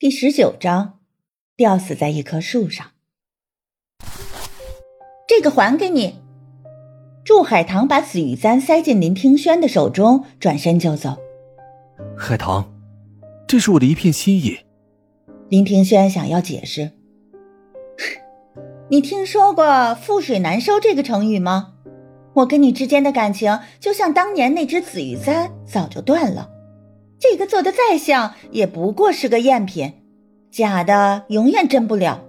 第十九章，吊死在一棵树上。这个还给你。祝海棠把紫玉簪塞进林听轩的手中，转身就走。海棠，这是我的一片心意。林听轩想要解释。你听说过“覆水难收”这个成语吗？我跟你之间的感情，就像当年那只紫玉簪，早就断了。这个做的再像，也不过是个赝品，假的永远真不了。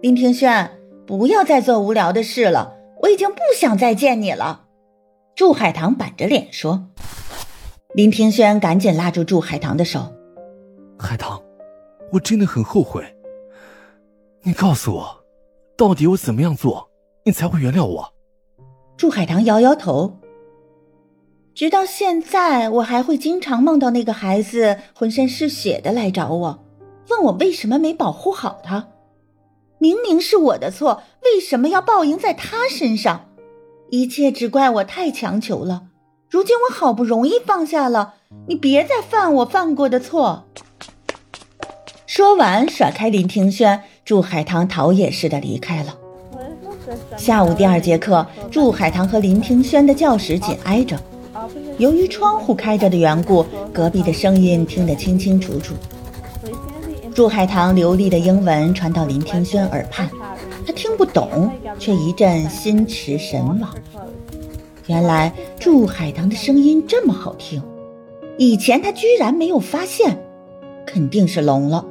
林庭轩，不要再做无聊的事了，我已经不想再见你了。祝海棠板着脸说。林庭轩赶紧拉住祝海棠的手。海棠，我真的很后悔。你告诉我，到底我怎么样做，你才会原谅我？祝海棠摇摇头。直到现在，我还会经常梦到那个孩子浑身是血的来找我，问我为什么没保护好他。明明是我的错，为什么要报应在他身上？一切只怪我太强求了。如今我好不容易放下了，你别再犯我犯过的错。说完，甩开林庭轩，祝海棠逃也似的离开了。下午第二节课，祝海棠和林庭轩的教室紧挨着。由于窗户开着的缘故，隔壁的声音听得清清楚楚。祝海棠流利的英文传到林庭轩耳畔，他听不懂，却一阵心驰神往。原来祝海棠的声音这么好听，以前他居然没有发现，肯定是聋了。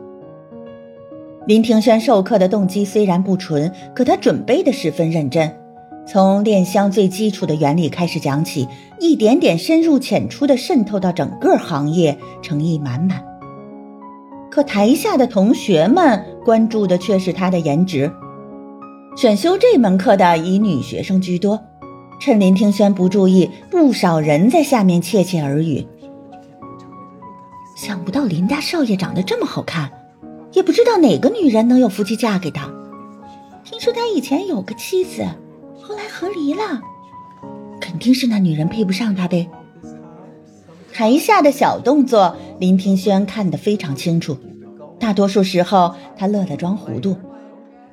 林庭轩授课的动机虽然不纯，可他准备的十分认真。从炼香最基础的原理开始讲起，一点点深入浅出的渗透到整个行业，诚意满满。可台下的同学们关注的却是他的颜值。选修这门课的以女学生居多，趁林听轩不注意，不少人在下面窃窃耳语。想不到林大少爷长得这么好看，也不知道哪个女人能有福气嫁给他。听说他以前有个妻子。后来和离了，肯定是那女人配不上他呗。台下的小动作，林庭轩看得非常清楚。大多数时候，他乐得装糊涂。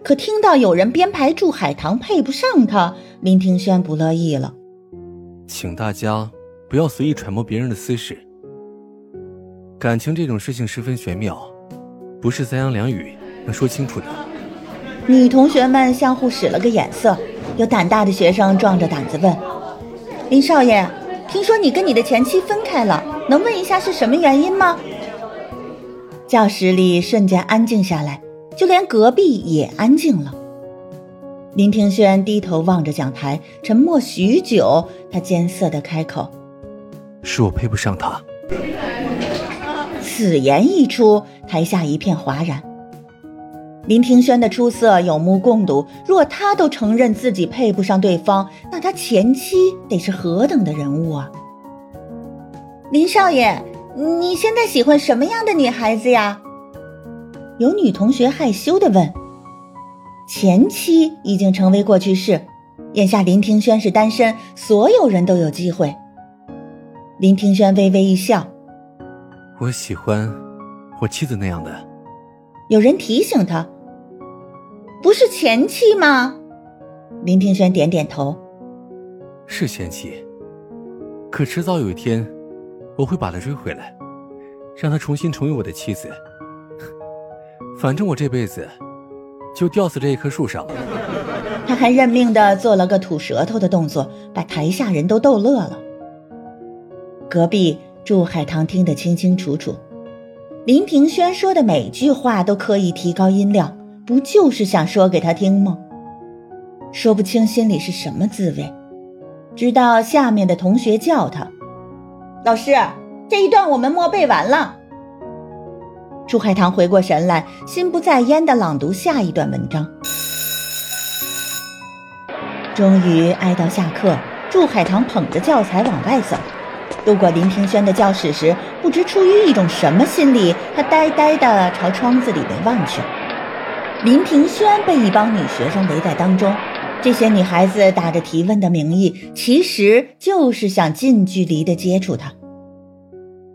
可听到有人编排祝海棠配不上他，林庭轩不乐意了。请大家不要随意揣摩别人的私事。感情这种事情十分玄妙，不是三言两语能说清楚的。女同学们相互使了个眼色。有胆大的学生壮着胆子问：“林少爷，听说你跟你的前妻分开了，能问一下是什么原因吗？”教室里瞬间安静下来，就连隔壁也安静了。林庭轩低头望着讲台，沉默许久，他艰涩的开口：“是我配不上他。”此言一出，台下一片哗然。林庭轩的出色有目共睹，若他都承认自己配不上对方，那他前妻得是何等的人物啊！林少爷，你现在喜欢什么样的女孩子呀？有女同学害羞的问。前妻已经成为过去式，眼下林庭轩是单身，所有人都有机会。林庭轩微微一笑，我喜欢我妻子那样的。有人提醒他。不是前妻吗？林庭轩点点头。是前妻，可迟早有一天，我会把她追回来，让她重新成为我的妻子。反正我这辈子就吊死这一棵树上。他还认命的做了个吐舌头的动作，把台下人都逗乐了。隔壁祝海棠听得清清楚楚，林庭轩说的每句话都刻意提高音量。不就是想说给他听吗？说不清心里是什么滋味，直到下面的同学叫他：“老师，这一段我们默背完了。”朱海棠回过神来，心不在焉的朗读下一段文章。终于挨到下课，祝海棠捧着教材往外走，路过林庭轩的教室时，不知出于一种什么心理，他呆呆的朝窗子里面望去。林庭轩被一帮女学生围在当中，这些女孩子打着提问的名义，其实就是想近距离的接触他。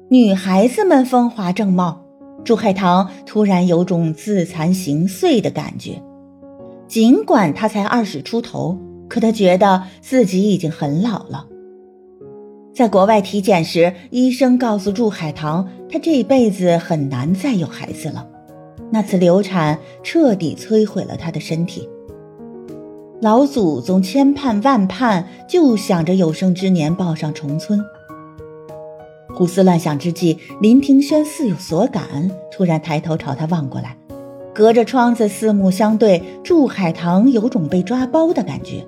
女孩子们风华正茂，祝海棠突然有种自惭形秽的感觉。尽管她才二十出头，可她觉得自己已经很老了。在国外体检时，医生告诉祝海棠，她这辈子很难再有孩子了。那次流产彻底摧毁了他的身体。老祖宗千盼万盼，就想着有生之年抱上重村。胡思乱想之际，林庭轩似有所感，突然抬头朝他望过来，隔着窗子四目相对，祝海棠有种被抓包的感觉，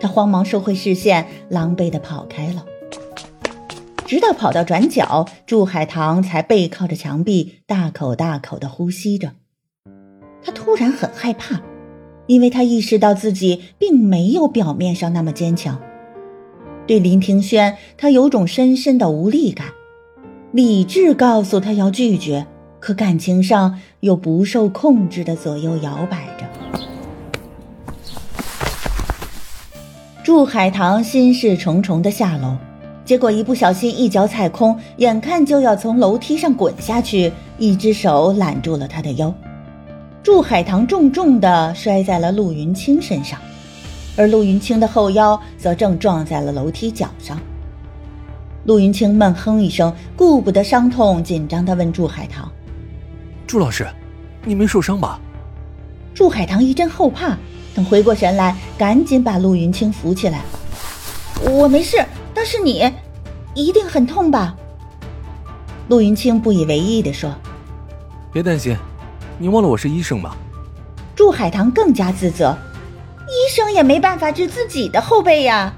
他慌忙收回视线，狼狈地跑开了。直到跑到转角，祝海棠才背靠着墙壁，大口大口地呼吸着。他突然很害怕，因为他意识到自己并没有表面上那么坚强。对林庭轩，他有种深深的无力感。理智告诉他要拒绝，可感情上又不受控制的左右摇摆着。祝海棠心事重重的下楼，结果一不小心一脚踩空，眼看就要从楼梯上滚下去，一只手揽住了他的腰，祝海棠重重的摔在了陆云清身上，而陆云清的后腰则正撞在了楼梯角上。陆云清闷哼一声，顾不得伤痛，紧张地问祝海棠：“祝老师，你没受伤吧？”祝海棠一阵后怕，等回过神来，赶紧把陆云清扶起来：“我没事，但是你，一定很痛吧？”陆云清不以为意地说：“别担心，你忘了我是医生吗？”祝海棠更加自责：“医生也没办法治自己的后背呀。”